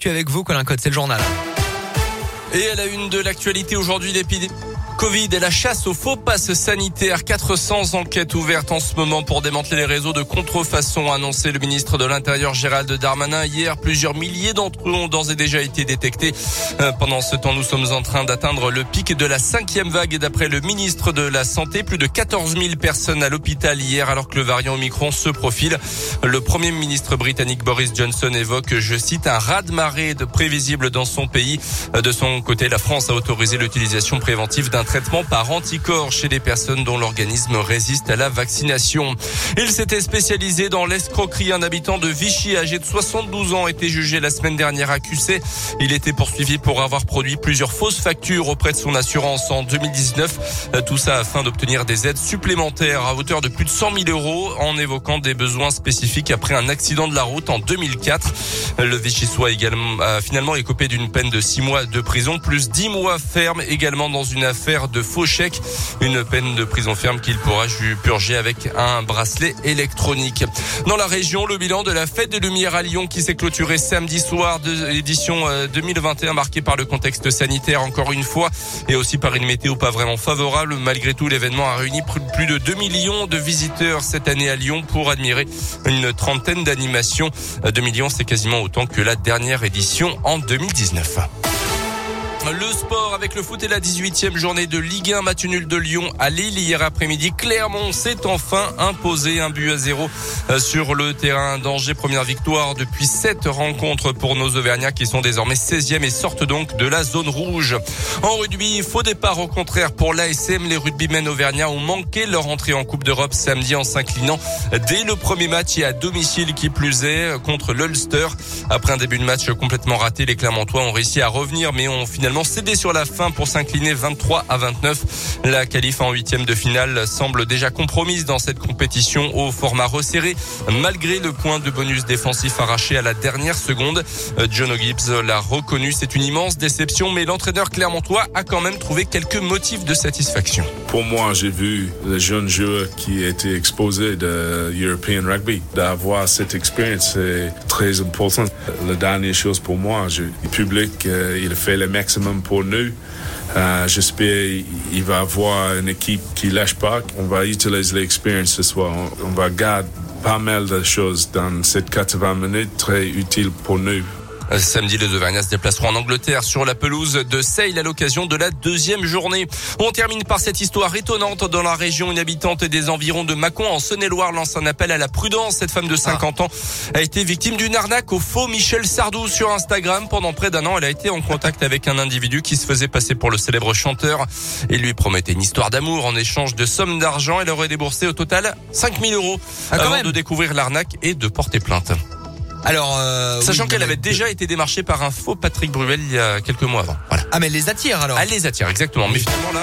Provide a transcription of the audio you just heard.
Tu es avec vous, Colin Code, c'est le journal. Et à la une de l'actualité aujourd'hui, l'épidémie Covid et la chasse aux faux passes sanitaires. 400 enquêtes ouvertes en ce moment pour démanteler les réseaux de contrefaçon, a le ministre de l'Intérieur Gérald Darmanin. Hier, plusieurs milliers d'entre eux ont d'ores et déjà été détectés. Euh, pendant ce temps, nous sommes en train d'atteindre le pic de la cinquième vague et d'après le ministre de la Santé, plus de 14 000 personnes à l'hôpital hier alors que le variant Omicron se profile. Le premier ministre britannique Boris Johnson évoque, je cite, un raz-de-marée de prévisible dans son pays. De son côté, la France a autorisé l'utilisation préventive d'un traitement par anticorps chez les personnes dont l'organisme résiste à la vaccination. Il s'était spécialisé dans l'escroquerie. Un habitant de Vichy âgé de 72 ans été jugé la semaine dernière accusé. Il était poursuivi pour avoir produit plusieurs fausses factures auprès de son assurance en 2019. Tout ça afin d'obtenir des aides supplémentaires à hauteur de plus de 100 000 euros en évoquant des besoins spécifiques après un accident de la route en 2004. Le Vichysois également a finalement écopé d'une peine de 6 mois de prison plus 10 mois ferme également dans une affaire de faux chèques. Une peine de prison ferme qu'il pourra purger avec un bracelet électronique. Dans la région, le bilan de la fête des Lumières à Lyon qui s'est clôturée samedi soir de l'édition 2021 euh, marquée par le contexte sanitaire encore une fois et aussi par une météo pas vraiment favorable. Malgré tout, l'événement a réuni plus de 2 millions de visiteurs cette année à Lyon pour admirer une trentaine d'animations. 2 millions, c'est quasiment autant que la dernière édition en 2019. Le sport avec le foot et la 18e journée de Ligue 1 match nul de Lyon à Lille hier après-midi. Clermont s'est enfin imposé un but à zéro euh, sur le terrain d'Angers. Première victoire depuis sept rencontres pour nos Auvergnats qui sont désormais 16e et sortent donc de la zone rouge. En rugby, faux départ au contraire pour l'ASM. Les rugbymen auvergnats ont manqué leur entrée en Coupe d'Europe samedi en s'inclinant dès le premier match et à domicile qui plus est contre l'Ulster. Après un début de match complètement raté, les Clermontois ont réussi à revenir mais ont finalement cédé sur la fin pour s'incliner 23 à 29. La qualif en huitième de finale semble déjà compromise dans cette compétition au format resserré, malgré le point de bonus défensif arraché à la dernière seconde. John Gibbs l'a reconnu, c'est une immense déception, mais l'entraîneur clermontois a quand même trouvé quelques motifs de satisfaction. Pour moi, j'ai vu les jeunes joueurs qui étaient exposés de European Rugby. D'avoir cette expérience, c'est très important. La dernière chose pour moi, le public, euh, il fait le maximum pour nous. Euh, J'espère qu'il va avoir une équipe qui lâche pas. On va utiliser l'expérience ce soir. On, on va garder pas mal de choses dans cette 80 minutes très utiles pour nous. Samedi, les Auvergnats se déplaceront en Angleterre sur la pelouse de Sale à l'occasion de la deuxième journée. On termine par cette histoire étonnante dans la région. Une habitante des environs de Mâcon en Saône-et-Loire lance un appel à la prudence. Cette femme de 50 ans a été victime d'une arnaque au faux Michel Sardou sur Instagram. Pendant près d'un an, elle a été en contact avec un individu qui se faisait passer pour le célèbre chanteur et lui promettait une histoire d'amour en échange de sommes d'argent. Elle aurait déboursé au total 5000 euros Ah, avant même. de découvrir l'arnaque et de porter plainte. Alors, euh, Sachant oui, qu'elle avait déjà été démarchée par un faux Patrick Bruel il y a quelques mois avant. Voilà. Ah, mais elle les attire alors. Elle les attire, exactement. Mais finalement là,